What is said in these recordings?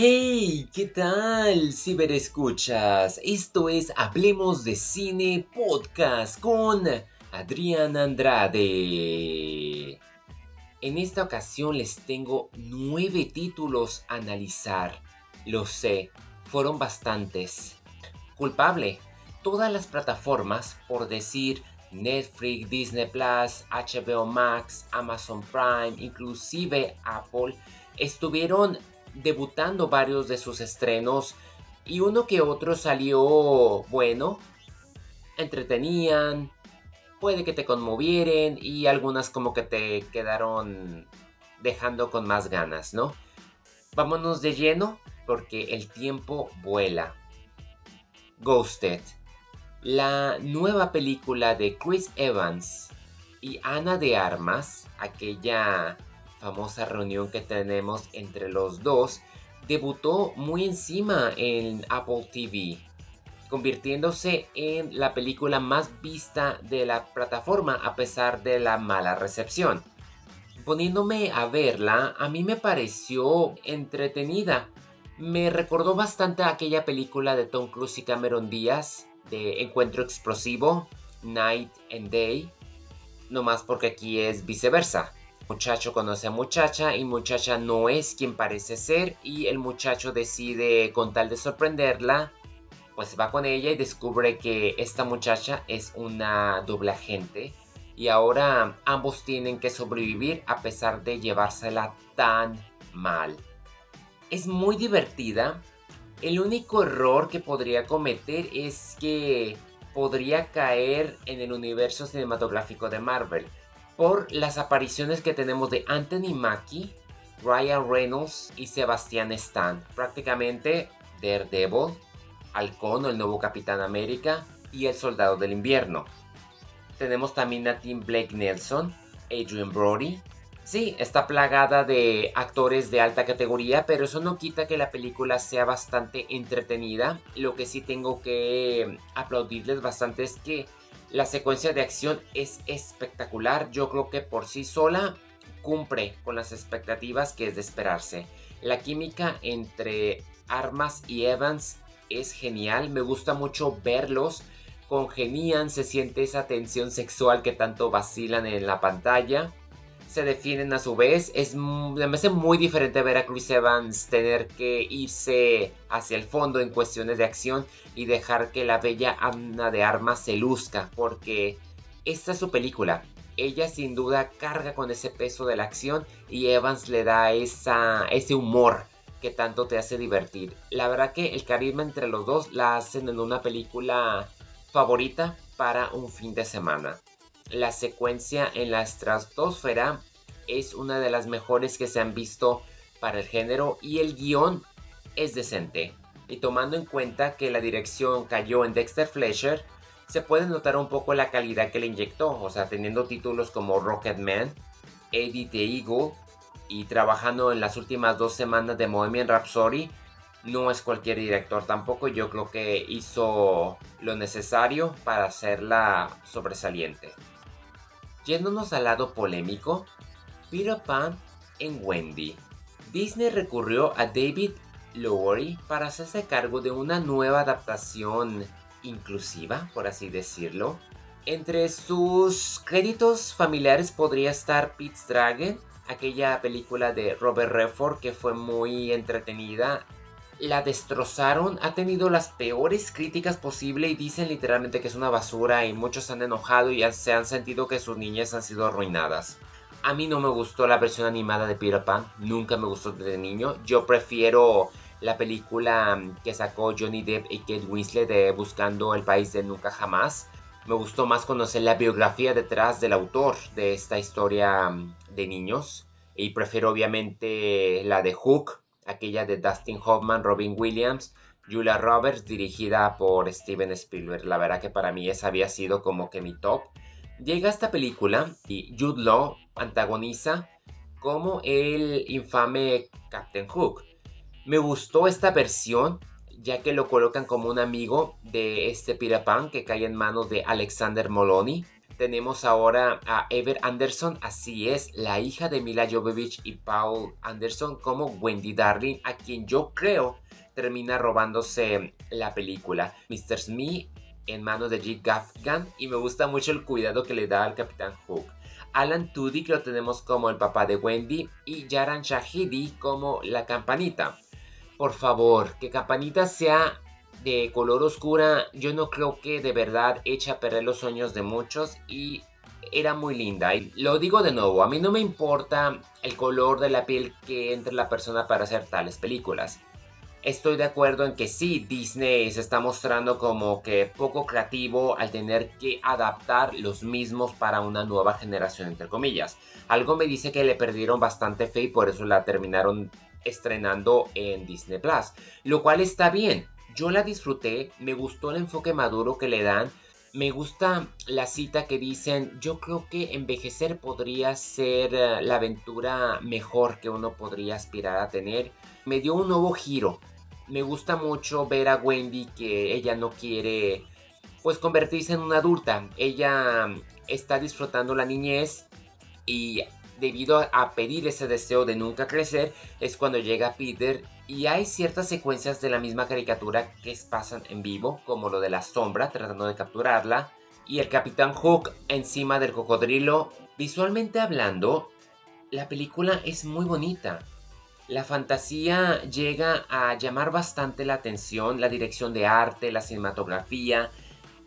Hey, ¿qué tal, ciberescuchas? Esto es Hablemos de Cine Podcast con Adrián Andrade. En esta ocasión les tengo nueve títulos a analizar. Lo sé, fueron bastantes. Culpable, todas las plataformas, por decir Netflix, Disney Plus, HBO Max, Amazon Prime, inclusive Apple, estuvieron debutando varios de sus estrenos y uno que otro salió bueno, entretenían, puede que te conmovieren y algunas como que te quedaron dejando con más ganas, ¿no? Vámonos de lleno porque el tiempo vuela. Ghosted, la nueva película de Chris Evans y Ana de Armas, aquella famosa reunión que tenemos entre los dos, debutó muy encima en Apple TV, convirtiéndose en la película más vista de la plataforma a pesar de la mala recepción. Poniéndome a verla, a mí me pareció entretenida. Me recordó bastante aquella película de Tom Cruise y Cameron Díaz de Encuentro Explosivo, Night and Day, no más porque aquí es viceversa. Muchacho conoce a muchacha y muchacha no es quien parece ser y el muchacho decide con tal de sorprenderla, pues va con ella y descubre que esta muchacha es una doble agente y ahora ambos tienen que sobrevivir a pesar de llevársela tan mal. Es muy divertida. El único error que podría cometer es que podría caer en el universo cinematográfico de Marvel por las apariciones que tenemos de Anthony Mackie, Ryan Reynolds y Sebastian Stan. Prácticamente Daredevil, Halcón el nuevo Capitán América y el Soldado del Invierno. Tenemos también a Tim Blake Nelson, Adrian Brody. Sí, está plagada de actores de alta categoría, pero eso no quita que la película sea bastante entretenida. Lo que sí tengo que aplaudirles bastante es que la secuencia de acción es espectacular. Yo creo que por sí sola cumple con las expectativas que es de esperarse. La química entre Armas y Evans es genial. Me gusta mucho verlos. Congenian, se siente esa tensión sexual que tanto vacilan en la pantalla se definen a su vez. Es, me hace muy diferente ver a Chris Evans tener que irse hacia el fondo en cuestiones de acción y dejar que la bella Ana de Armas se luzca, porque esta es su película. Ella sin duda carga con ese peso de la acción y Evans le da esa, ese humor que tanto te hace divertir. La verdad que el carisma entre los dos la hacen en una película favorita para un fin de semana la secuencia en la estratosfera es una de las mejores que se han visto para el género y el guion es decente. Y tomando en cuenta que la dirección cayó en Dexter Fletcher, se puede notar un poco la calidad que le inyectó, o sea, teniendo títulos como Rocketman, Eddie the Eagle y trabajando en las últimas dos semanas de Bohemian Rhapsody, no es cualquier director tampoco, yo creo que hizo lo necesario para hacerla sobresaliente. Yéndonos al lado polémico, Peter Pan en Wendy. Disney recurrió a David Lowery para hacerse cargo de una nueva adaptación inclusiva, por así decirlo. Entre sus créditos familiares podría estar Pete's Dragon, aquella película de Robert Redford que fue muy entretenida la destrozaron, ha tenido las peores críticas posible y dicen literalmente que es una basura y muchos han enojado y se han sentido que sus niñas han sido arruinadas. A mí no me gustó la versión animada de Peter Pan, nunca me gustó desde niño. Yo prefiero la película que sacó Johnny Depp y Kate Winslet de Buscando el País de Nunca Jamás. Me gustó más conocer la biografía detrás del autor de esta historia de niños. Y prefiero obviamente la de Hook, aquella de Dustin Hoffman, Robin Williams, Julia Roberts, dirigida por Steven Spielberg. La verdad que para mí esa había sido como que mi top. Llega esta película y Jude Law antagoniza como el infame Captain Hook. Me gustó esta versión ya que lo colocan como un amigo de este Pan que cae en manos de Alexander Moloney. Tenemos ahora a Ever Anderson, así es, la hija de Mila Jovovich y Paul Anderson como Wendy Darling, a quien yo creo termina robándose la película. Mr. Smith en manos de G. Gaffigan y me gusta mucho el cuidado que le da al Capitán Hook. Alan Tudyk lo tenemos como el papá de Wendy y Yaran Shahidi como la campanita. Por favor, que campanita sea de color oscura, yo no creo que de verdad eche a perder los sueños de muchos y era muy linda. Y lo digo de nuevo, a mí no me importa el color de la piel que entre la persona para hacer tales películas. Estoy de acuerdo en que sí, Disney se está mostrando como que poco creativo al tener que adaptar los mismos para una nueva generación, entre comillas. Algo me dice que le perdieron bastante fe y por eso la terminaron estrenando en Disney Plus. Lo cual está bien. Yo la disfruté, me gustó el enfoque maduro que le dan. Me gusta la cita que dicen, yo creo que envejecer podría ser eh, la aventura mejor que uno podría aspirar a tener. Me dio un nuevo giro. Me gusta mucho ver a Wendy que ella no quiere pues convertirse en una adulta. Ella está disfrutando la niñez y debido a pedir ese deseo de nunca crecer, es cuando llega Peter y hay ciertas secuencias de la misma caricatura que pasan en vivo, como lo de la sombra tratando de capturarla, y el Capitán Hook encima del cocodrilo. Visualmente hablando, la película es muy bonita. La fantasía llega a llamar bastante la atención, la dirección de arte, la cinematografía,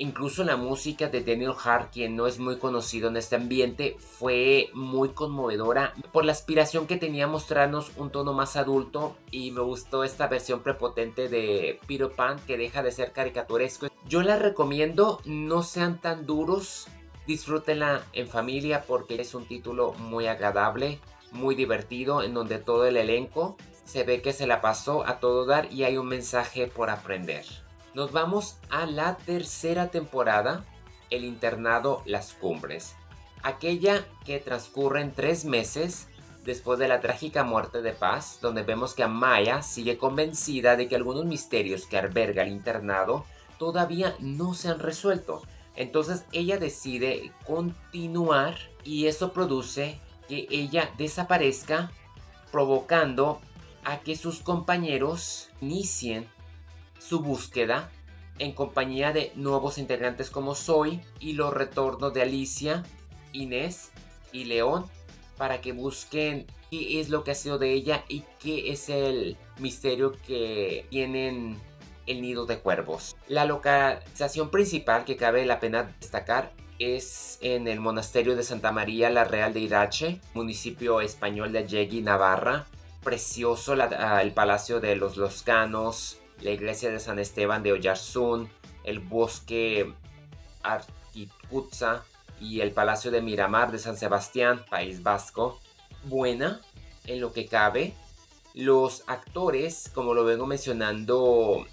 Incluso la música de Daniel Hart, quien no es muy conocido en este ambiente, fue muy conmovedora por la aspiración que tenía a mostrarnos un tono más adulto y me gustó esta versión prepotente de Peter Pan que deja de ser caricaturesco. Yo la recomiendo, no sean tan duros, disfrútenla en familia porque es un título muy agradable, muy divertido, en donde todo el elenco se ve que se la pasó a todo dar y hay un mensaje por aprender. Nos vamos a la tercera temporada, El internado Las Cumbres. Aquella que transcurre en tres meses después de la trágica muerte de Paz, donde vemos que Amaya sigue convencida de que algunos misterios que alberga el internado todavía no se han resuelto. Entonces ella decide continuar y eso produce que ella desaparezca, provocando a que sus compañeros inicien su búsqueda en compañía de nuevos integrantes como Zoe y los retornos de Alicia, Inés y León para que busquen qué es lo que ha sido de ella y qué es el misterio que tienen el nido de cuervos. La localización principal que cabe la pena destacar es en el monasterio de Santa María la Real de Irache, municipio español de Yegui, Navarra. Precioso el palacio de los Loscanos, la iglesia de San Esteban de Oyarzún, el bosque Arquiputza y el palacio de Miramar de San Sebastián, País Vasco. Buena en lo que cabe. Los actores, como lo vengo mencionando,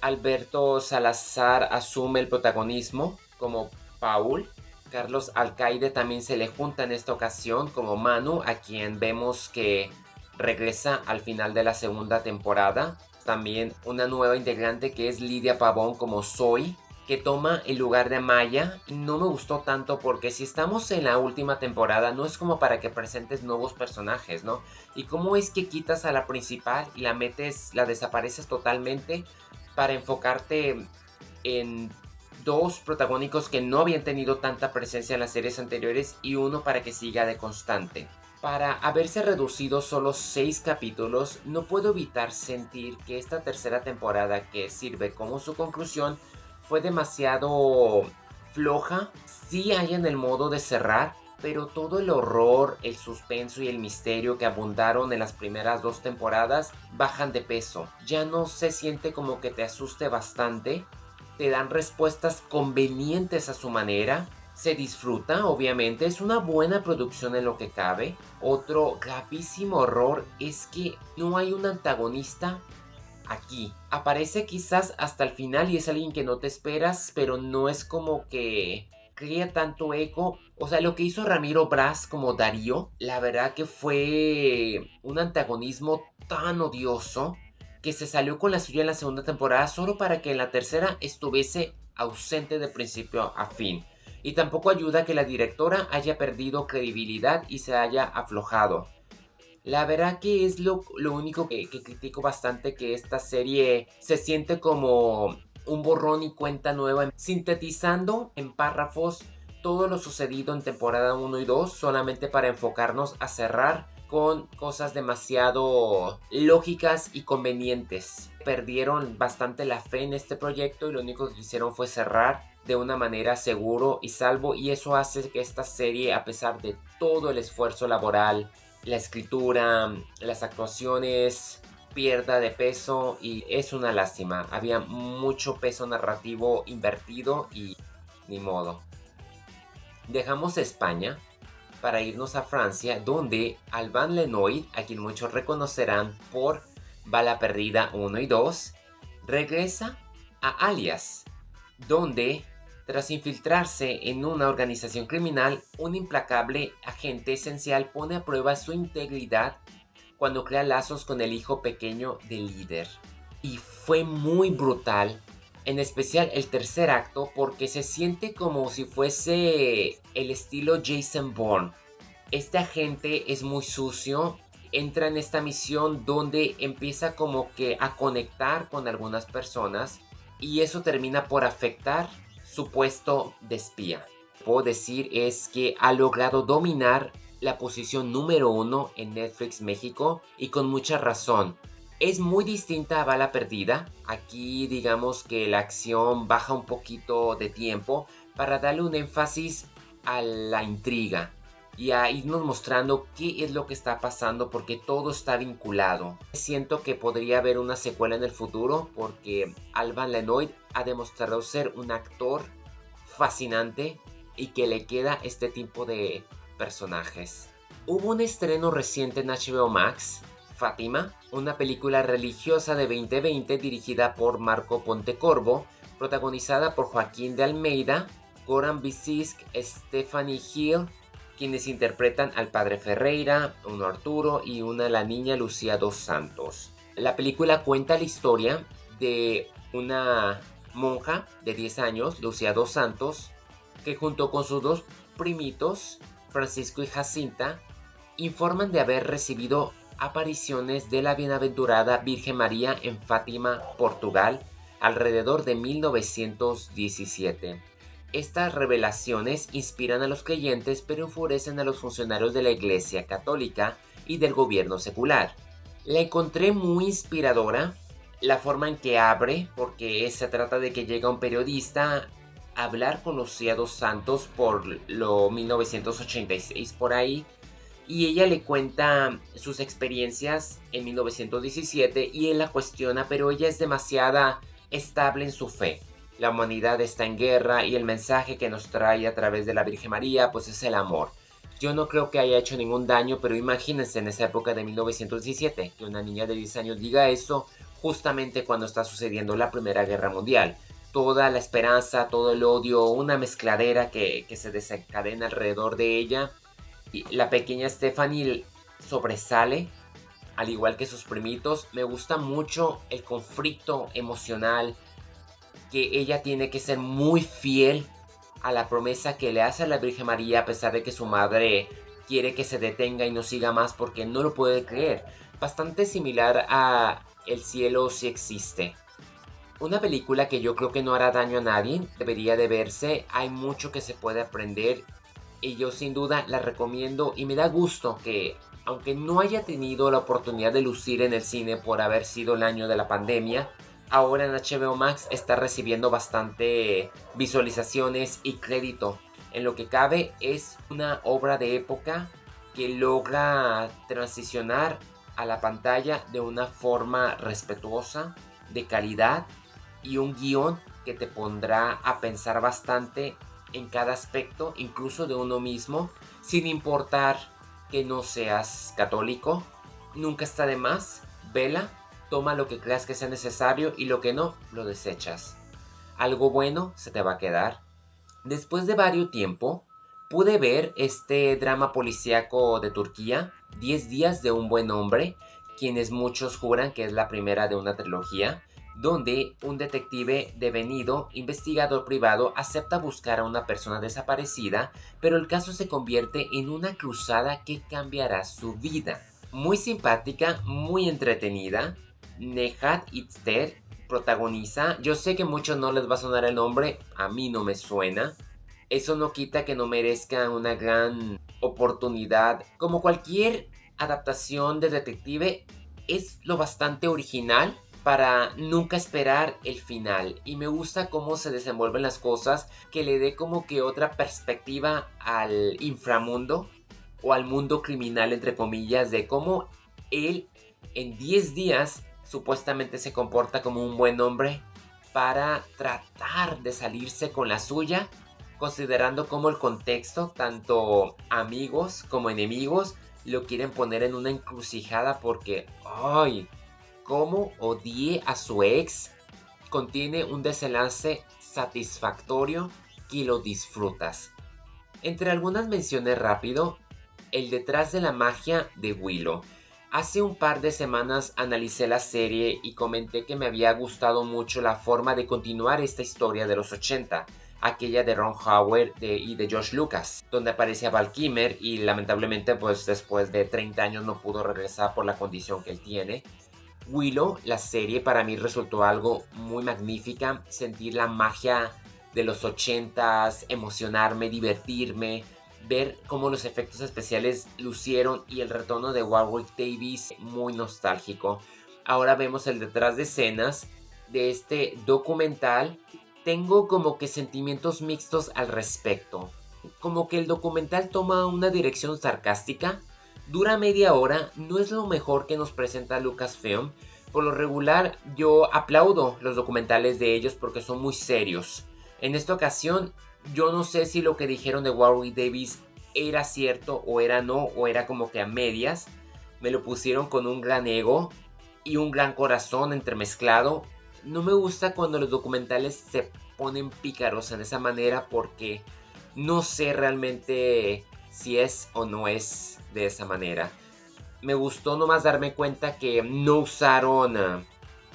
Alberto Salazar asume el protagonismo como Paul. Carlos Alcaide también se le junta en esta ocasión como Manu, a quien vemos que regresa al final de la segunda temporada también una nueva integrante que es Lidia Pavón como Soy, que toma el lugar de Maya. No me gustó tanto porque si estamos en la última temporada no es como para que presentes nuevos personajes, ¿no? Y cómo es que quitas a la principal y la metes, la desapareces totalmente para enfocarte en dos protagónicos que no habían tenido tanta presencia en las series anteriores y uno para que siga de constante. Para haberse reducido solo 6 capítulos, no puedo evitar sentir que esta tercera temporada que sirve como su conclusión fue demasiado floja. Sí hay en el modo de cerrar, pero todo el horror, el suspenso y el misterio que abundaron en las primeras dos temporadas bajan de peso. Ya no se siente como que te asuste bastante, te dan respuestas convenientes a su manera se disfruta, obviamente, es una buena producción en lo que cabe. Otro gravísimo error es que no hay un antagonista aquí. Aparece quizás hasta el final y es alguien que no te esperas, pero no es como que crea tanto eco. O sea, lo que hizo Ramiro Braz como Darío, la verdad que fue un antagonismo tan odioso que se salió con la suya en la segunda temporada solo para que en la tercera estuviese ausente de principio a fin. Y tampoco ayuda que la directora haya perdido credibilidad y se haya aflojado. La verdad que es lo, único que, que, critico bastante, que esta serie se siente como un borrón y cuenta nueva, sintetizando en párrafos todo lo sucedido en temporada 1 y 2, solamente para enfocarnos a cerrar con cosas demasiado lógicas y convenientes. Perdieron bastante la fe en este proyecto y lo único que hicieron fue cerrar de una manera seguro y salvo y eso hace que esta serie a pesar de todo el esfuerzo laboral, la escritura, las actuaciones pierda de peso y es una lástima. Había mucho peso narrativo invertido y ni modo. Dejamos España para irnos a Francia, donde Alban Lenoir, a quien muchos reconocerán por Bala Perdida 1 y 2, regresa a Alias, donde, tras infiltrarse en una organización criminal, un implacable agente esencial pone a prueba su integridad cuando crea lazos con el hijo pequeño del líder. Y fue muy brutal en especial el tercer acto, porque se siente como si fuese el estilo Jason Bourne. Este agente es muy sucio, entra en esta misión donde empieza como que a conectar con algunas personas y eso termina por afectar su puesto de espía. Puedo decir es que ha logrado dominar la posición número uno en Netflix México y con mucha razón es muy distinta a Bala Perdida. Aquí digamos que la acción baja un poquito de tiempo para darle un énfasis a la intriga y a irnos mostrando qué es lo que está pasando porque todo está vinculado. Siento que podría haber una secuela en el futuro porque Alban Lenoid ha demostrado ser un actor fascinante y que le queda este tipo de personajes. Hubo un estreno reciente en HBO Max Fátima, una película religiosa de 2020 dirigida por Marco Pontecorvo, protagonizada por Joaquín de Almeida, Goran Bisisk, Stephanie Hill, quienes interpretan al padre Ferreira, uno Arturo y una la niña Lucía dos Santos. La película cuenta la historia de una monja de 10 años, Lucía dos Santos, que junto con sus dos primitos, Francisco y Jacinta, informan de haber recibido apariciones de la bienaventurada Virgen María en Fátima, Portugal, alrededor de 1917. Estas revelaciones inspiran a los creyentes pero enfurecen a los funcionarios de la Iglesia Católica y del gobierno secular. La encontré muy inspiradora, la forma en que abre, porque se trata de que llega un periodista a hablar con los ciados santos por lo 1986 por ahí, y ella le cuenta sus experiencias en 1917 y él la cuestiona, pero ella es demasiada estable en su fe. La humanidad está en guerra y el mensaje que nos trae a través de la Virgen María pues es el amor. Yo no creo que haya hecho ningún daño, pero imagínense en esa época de 1917 que una niña de 10 años diga eso justamente cuando está sucediendo la Primera Guerra Mundial. Toda la esperanza, todo el odio, una mezcladera que, que se desencadena alrededor de ella la pequeña Stephanie sobresale, al igual que sus primitos. Me gusta mucho el conflicto emocional que ella tiene que ser muy fiel a la promesa que le hace a la Virgen María a pesar de que su madre quiere que se detenga y no siga más porque no lo puede creer. Bastante similar a El cielo si existe. Una película que yo creo que no hará daño a nadie, debería de verse, hay mucho que se puede aprender y yo sin duda la recomiendo y me da gusto que aunque no haya tenido la oportunidad de lucir en el cine por haber sido el año de la pandemia, ahora en HBO Max está recibiendo bastante visualizaciones y crédito. En lo que cabe es una obra de época que logra transicionar a la pantalla de una forma respetuosa, de calidad y un guion que te pondrá a pensar bastante en cada aspecto, incluso de uno mismo, sin importar que no seas católico. Nunca está de más. Vela, toma lo que creas que sea necesario y lo que no, lo desechas. Algo bueno se te va a quedar. Después de varios tiempo, pude ver este drama policíaco de Turquía, 10 días de un buen hombre, quienes muchos juran que es la primera de una trilogía, donde un detective devenido, investigador privado, acepta buscar a una persona desaparecida, pero el caso se convierte en una cruzada que cambiará su vida. Muy simpática, muy entretenida, Nehat Itzter protagoniza, yo sé que muchos no les va a sonar el nombre, a mí no me suena, eso no quita que no merezca una gran oportunidad. Como cualquier adaptación de detective, es lo bastante original para nunca esperar el final. Y me gusta cómo se desenvuelven las cosas, que le dé como que otra perspectiva al inframundo o al mundo criminal, entre comillas, de cómo él en 10 días supuestamente se comporta como un buen hombre para tratar de salirse con la suya, considerando como el contexto, tanto amigos como enemigos, lo quieren poner en una encrucijada porque, ¡ay! cómo odié a su ex contiene un desenlace satisfactorio que lo disfrutas. Entre algunas menciones rápido, el detrás de la magia de Willow. Hace un par de semanas analicé la serie y comenté que me había gustado mucho la forma de continuar esta historia de los 80, aquella de Ron Howard y de George Lucas, donde aparecía Val Kimmer y lamentablemente pues después de 30 años no pudo regresar por la condición que él tiene. Willow, la serie para mí resultó algo muy magnífica, sentir la magia de los ochentas, emocionarme, divertirme, ver cómo los efectos especiales lucieron y el retorno de Warwick Davis muy nostálgico. Ahora vemos el detrás de escenas de este documental. Tengo como que sentimientos mixtos al respecto. Como que el documental toma una dirección sarcástica, Dura media hora, no es lo mejor que nos presenta Lucasfilm. Por lo regular, yo aplaudo los documentales de ellos porque son muy serios. En esta ocasión, yo no sé si lo que dijeron de Warwick Davis era cierto o era no, o era como que a medias. Me lo pusieron con un gran ego y un gran corazón entremezclado. No me gusta cuando los documentales se ponen pícaros en esa manera porque no sé realmente si es o no es de esa manera. Me gustó nomás darme cuenta que no usaron eh,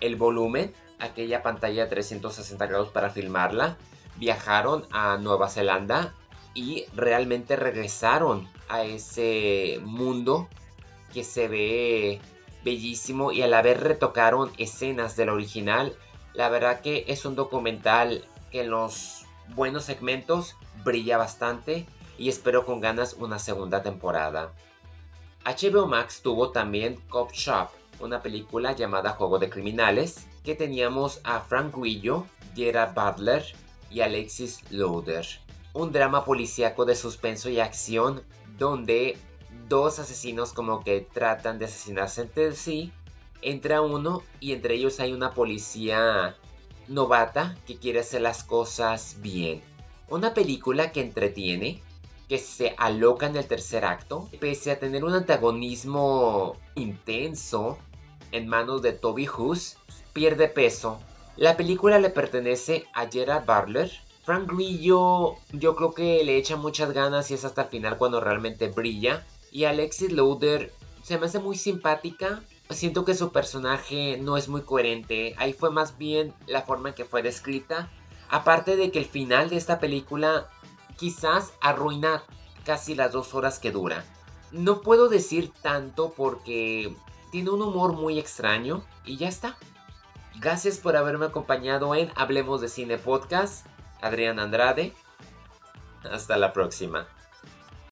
el volumen, aquella pantalla de 360 grados para filmarla. Viajaron a Nueva Zelanda y realmente regresaron a ese mundo que se ve bellísimo y a la vez retocaron escenas del original. La verdad que es un documental que en los buenos segmentos brilla bastante y espero con ganas una segunda temporada. HBO Max tuvo también Cop Shop, una película llamada Juego de Criminales, que teníamos a Frank Grillo, Gerard Butler y Alexis Loader. Un drama policíaco de suspenso y acción donde dos asesinos como que tratan de asesinarse entre sí. Entra uno y entre ellos hay una policía novata que quiere hacer las cosas bien. Una película que entretiene, que se aloca en el tercer acto, pese a tener un antagonismo intenso en manos de Toby Hus, pierde peso. La película le pertenece a Gerard Butler. Frank Grillo yo creo que le echa muchas ganas y es hasta el final cuando realmente brilla. Y Alexis Loader se me hace muy simpática. Siento que su personaje no es muy coherente. Ahí fue más bien la forma en que fue descrita. Aparte de que el final de esta película quizás arruina casi las dos horas que dura. No puedo decir tanto porque tiene un humor muy extraño y ya está. Gracias por haberme acompañado en Hablemos de Cine Podcast. Adrián Andrade. Hasta la próxima.